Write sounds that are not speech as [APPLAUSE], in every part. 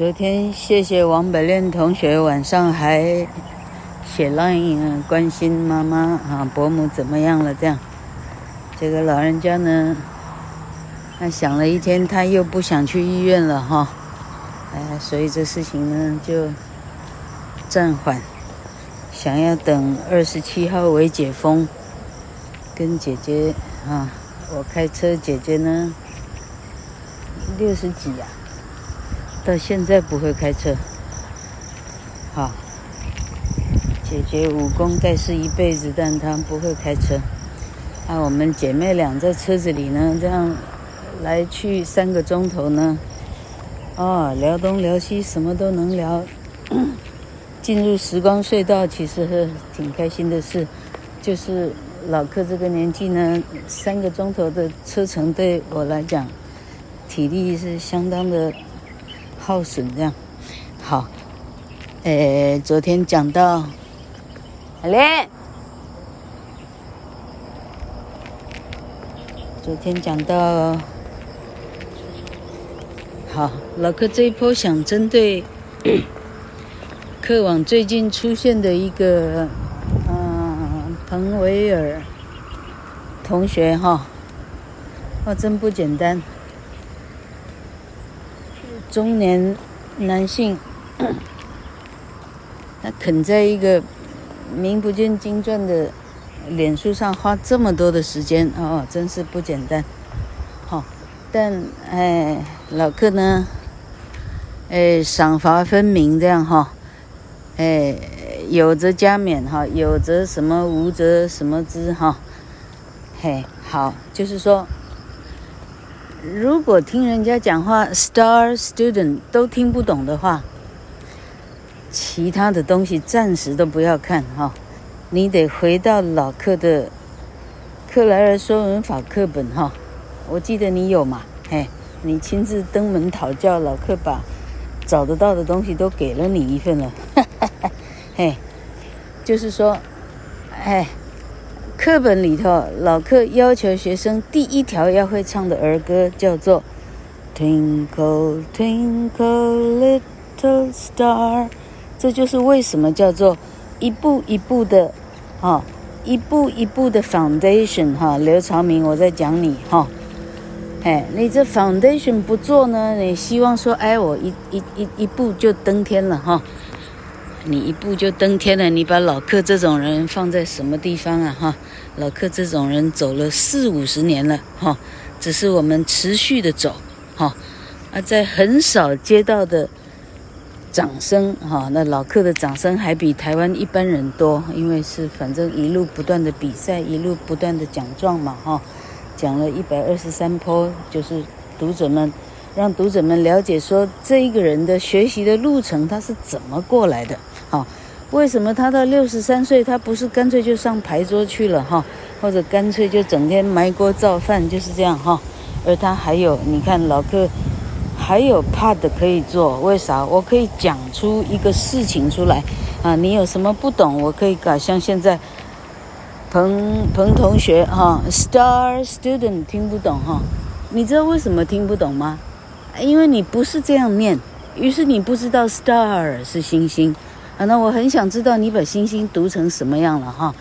昨天谢谢王百炼同学晚上还写 line 关心妈妈啊，伯母怎么样了？这样，这个老人家呢，他想了一天，他又不想去医院了哈，哎，所以这事情呢就暂缓，想要等二十七号为解封，跟姐姐啊，我开车，姐姐呢六十几呀、啊。到现在不会开车，好，姐姐武功盖世一辈子，但她不会开车。啊，我们姐妹俩在车子里呢，这样来去三个钟头呢，哦，聊东聊西，什么都能聊。[CLEARS THROAT] 进入时光隧道，其实是挺开心的事。就是老克这个年纪呢，三个钟头的车程对我来讲，体力是相当的。耗损这样，好，诶，昨天讲到，阿莲，昨天讲到，好，老克这一波想针对客网最近出现的一个，嗯，彭维尔同学哈，哦，真不简单。中年男性，[COUGHS] 他肯在一个名不见经传的脸书上花这么多的时间哦，真是不简单。好、哦，但哎，老客呢，哎，赏罚分明这样哈、哦，哎，有则加勉哈，有则什么，无则什么之哈、嘿，好，就是说。如果听人家讲话，star student 都听不懂的话，其他的东西暂时都不要看哈。你得回到老克的克莱尔说文法课本哈。我记得你有嘛？嘿，你亲自登门讨教，老克把找得到的东西都给了你一份了。哈哈哈，嘿，就是说，哎。课本里头，老克要求学生第一条要会唱的儿歌叫做《Twinkle Twinkle Little Star》，这就是为什么叫做一步一步的，哈，一步一步的 foundation 哈。刘朝明，我在讲你哈，哎，你这 foundation 不做呢，你希望说，哎，我一一一一步就登天了哈。你一步就登天了，你把老克这种人放在什么地方啊？哈，老克这种人走了四五十年了，哈，只是我们持续的走，哈，啊，在很少接到的掌声，哈，那老克的掌声还比台湾一般人多，因为是反正一路不断的比赛，一路不断的奖状嘛，哈，讲了一百二十三坡，就是读者们。让读者们了解说，这一个人的学习的路程他是怎么过来的？哈，为什么他到六十三岁，他不是干脆就上牌桌去了哈，或者干脆就整天埋锅造饭就是这样哈？而他还有，你看老克还有 part 可以做，为啥？我可以讲出一个事情出来啊！你有什么不懂，我可以搞，像现在彭彭同学哈，Star Student 听不懂哈？你知道为什么听不懂吗？因为你不是这样念，于是你不知道 star 是星星，那我很想知道你把星星读成什么样了哈。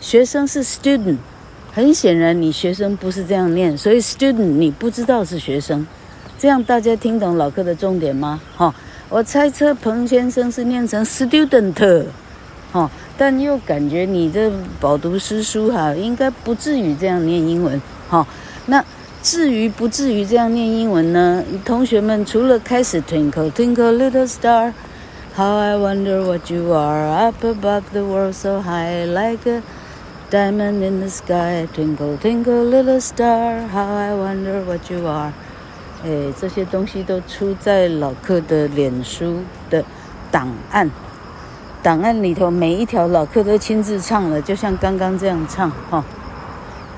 学生是 student，很显然你学生不是这样念，所以 student 你不知道是学生，这样大家听懂老克的重点吗？哈，我猜测彭先生是念成 student，哈，但又感觉你这饱读诗书哈，应该不至于这样念英文，哈，那。至于不至于这样念英文呢？同学们除了开始 Twinkle Twinkle Little star How I wonder what you are up above the world so high like a diamond in the sky。Twinkle Twinkle Little Star，How I wonder what you are。哎，这些东西都出在老克的脸书的档案，档案里头每一条老克都亲自唱了，就像刚刚这样唱哈。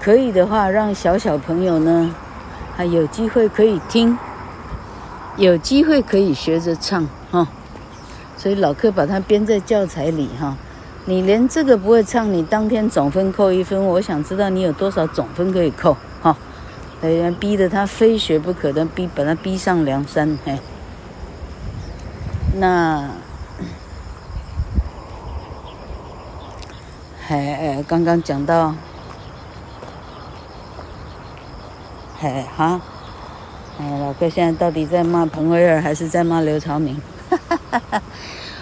可以的话，让小小朋友呢，还有机会可以听，有机会可以学着唱哈。所以老克把它编在教材里哈。你连这个不会唱，你当天总分扣一分。我想知道你有多少总分可以扣哈。哎呀，逼得他非学不可的，逼把他逼上梁山嘿。那，哎，刚刚讲到，哎哈，哎，老柯现在到底在骂彭威尔还是在骂刘朝明？哈哈哈，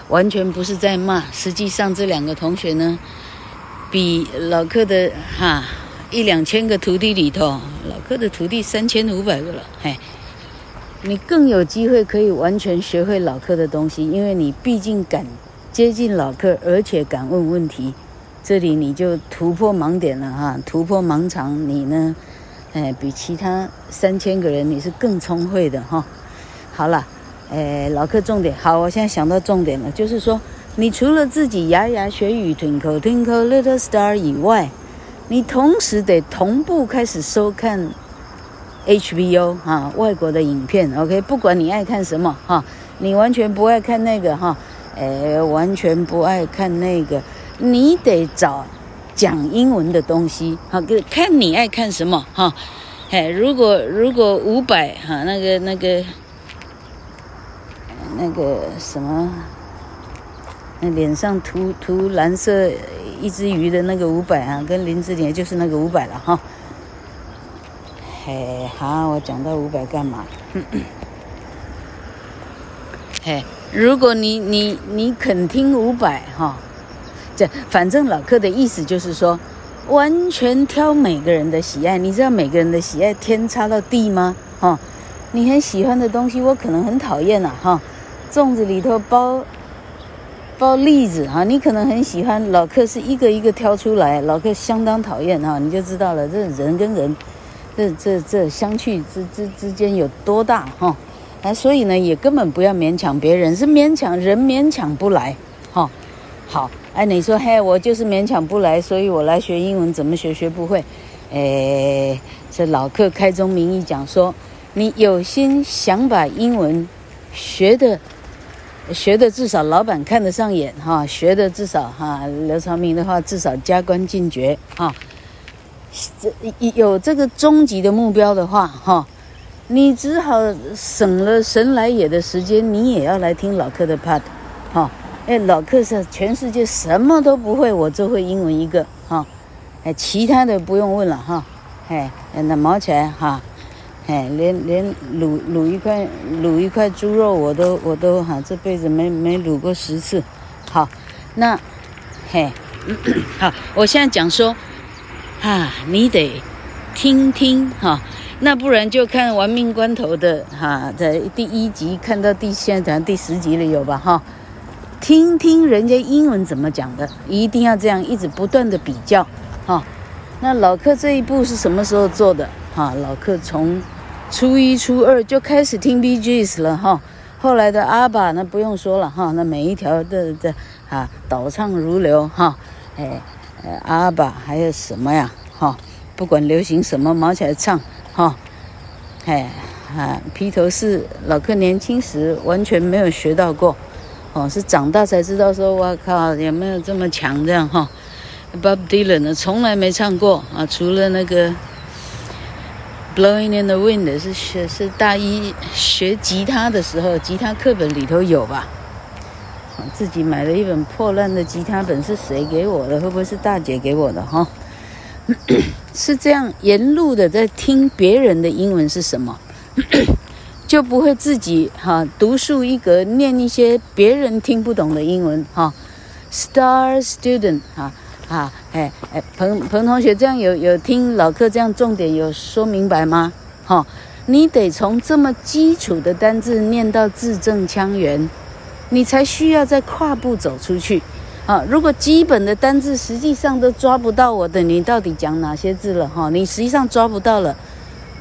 完全不是在骂，实际上这两个同学呢，比老客的哈一两千个徒弟里头，老客的徒弟三千五百个了，嘿。你更有机会可以完全学会老客的东西，因为你毕竟敢接近老客，而且敢问问题，这里你就突破盲点了哈，突破盲肠，你呢，哎，比其他三千个人你是更聪慧的哈。好了，哎，老客重点，好，我现在想到重点了，就是说，你除了自己牙牙学语 Twinkle Twinkle Little Star 以外，你同时得同步开始收看。HBO 哈，外国的影片，OK，不管你爱看什么哈，你完全不爱看那个哈，诶，完全不爱看那个，你得找讲英文的东西，好，看你爱看什么哈，哎，如果如果五百哈，那个那个那个什么，那脸上涂涂蓝色一只鱼的那个五百啊，跟林志玲就是那个五百了哈。嘿，好，我讲到五百干嘛？嘿，如果你你你肯听五百哈，这反正老客的意思就是说，完全挑每个人的喜爱。你知道每个人的喜爱天差到地吗？哈，你很喜欢的东西，我可能很讨厌呐。哈，粽子里头包包栗子哈，你可能很喜欢，老柯是一个一个挑出来，老柯相当讨厌哈，你就知道了，这人跟人。这这这相去之之之间有多大哈？哎，所以呢，也根本不要勉强别人，是勉强人勉强不来哈。好，哎，你说嘿，我就是勉强不来，所以我来学英文，怎么学学不会？哎，这老客开宗明义讲说，你有心想把英文学的学的至少老板看得上眼哈，学的至少哈，刘长明的话至少加官进爵哈。这有这个终极的目标的话，哈，你只好省了神来也的时间，你也要来听老客的 part，哈，哎，老客是全世界什么都不会，我就会英文一个，哈，哎，其他的不用问了，哈，哎，那毛起来，哈，哎，连连卤卤一块卤一块猪肉我都我都哈这辈子没没卤过十次，好，那，嘿，好，我现在讲说。啊，你得听听哈，那不然就看《玩命关头》的哈，在第一集看到第现在讲第十集了有吧哈？听听人家英文怎么讲的，一定要这样一直不断的比较哈。那老柯这一步是什么时候做的哈？老柯从初一初二就开始听 BGS 了哈，后来的阿爸那不用说了哈，那每一条的的啊倒唱如流哈，哎。阿爸还有什么呀？哈，不管流行什么，毛起来唱哈。哎，啊，披头士，老柯年轻时完全没有学到过，哦，是长大才知道说，哇靠，有没有这么强这样哈？Bob Dylan 呢，从来没唱过啊，除了那个 Blowing in the Wind 是学是大一学吉他的时候，吉他课本里头有吧？自己买了一本破烂的吉他本，是谁给我的？会不会是大姐给我的？哈，[COUGHS] 是这样，沿路的在听别人的英文是什么，[COUGHS] 就不会自己哈独树一格念一些别人听不懂的英文哈。Star student 哈啊啊哎哎，彭彭同学这样有有听老柯这样重点有说明白吗？哈，你得从这么基础的单字念到字正腔圆。你才需要再跨步走出去，啊！如果基本的单字实际上都抓不到我的，你到底讲哪些字了？哈，你实际上抓不到了，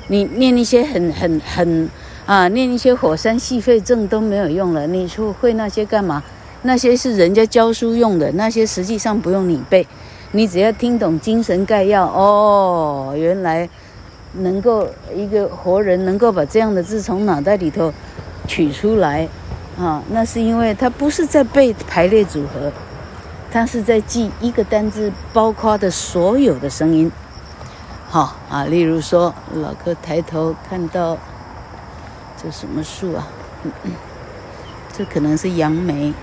你念一些很很很啊，念一些火山矽肺症都没有用了。你说会那些干嘛？那些是人家教书用的，那些实际上不用你背，你只要听懂精神概要哦。原来能够一个活人能够把这样的字从脑袋里头取出来。啊，那是因为他不是在背排列组合，他是在记一个单字包括的所有的声音。好啊，例如说，老哥抬头看到这什么树啊？[COUGHS] 这可能是杨梅。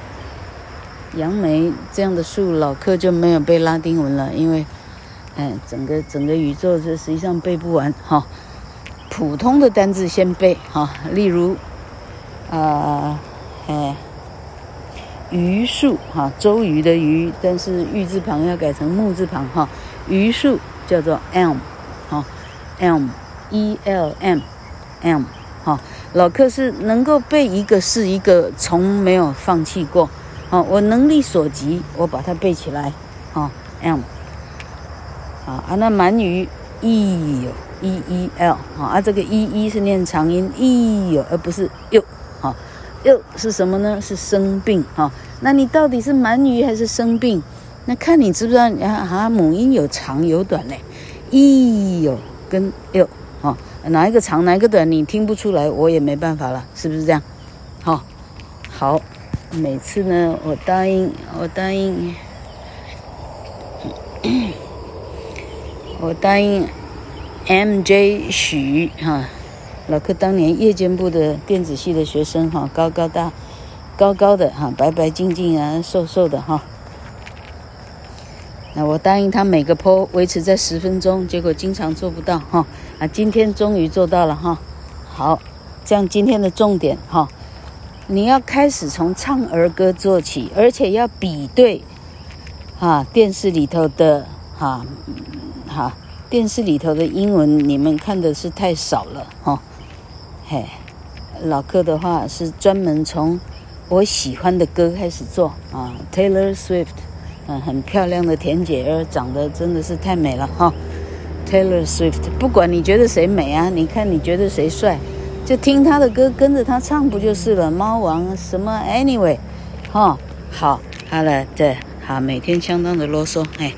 杨梅这样的树，老课就没有背拉丁文了，因为，哎，整个整个宇宙这实际上背不完哈。普通的单字先背哈，例如，呃，哎，榆树哈，周瑜的瑜，但是玉字旁要改成木字旁哈，榆树叫做 elm，哈，elm，e l m，elm，哈，老课是能够背一个是一个，从没有放弃过。哦，我能力所及，我把它背起来。哦，M，啊啊，那满语 E 有 E E L，啊啊，这个 E E 是念长音 E 有，而不是 U，哈，U 是什么呢？是生病，哈。那你到底是满语还是生病？那看你知不知道啊？哈，母音有长有短嘞，E 有跟 U，哈，哪一个长哪一个短，你听不出来，我也没办法了，是不是这样？好，好。每次呢，我答应，我答应，我答应 [COUGHS] M.J. 许哈，老柯当年夜间部的电子系的学生哈，高高大，高高的哈，白白净净啊，瘦瘦的哈。那我答应他每个坡维持在十分钟，结果经常做不到哈。啊，今天终于做到了哈。好，这样今天的重点哈。你要开始从唱儿歌做起，而且要比对，哈，电视里头的哈，哈，电视里头的英文你们看的是太少了哈，嘿，老课的话是专门从我喜欢的歌开始做啊，Taylor Swift，嗯，很漂亮的甜姐儿，长得真的是太美了哈，Taylor Swift，不管你觉得谁美啊，你看你觉得谁帅。就听他的歌，跟着他唱不就是了？猫王什么？Anyway，哈，好，好了，对，好，每天相当的啰嗦，哎。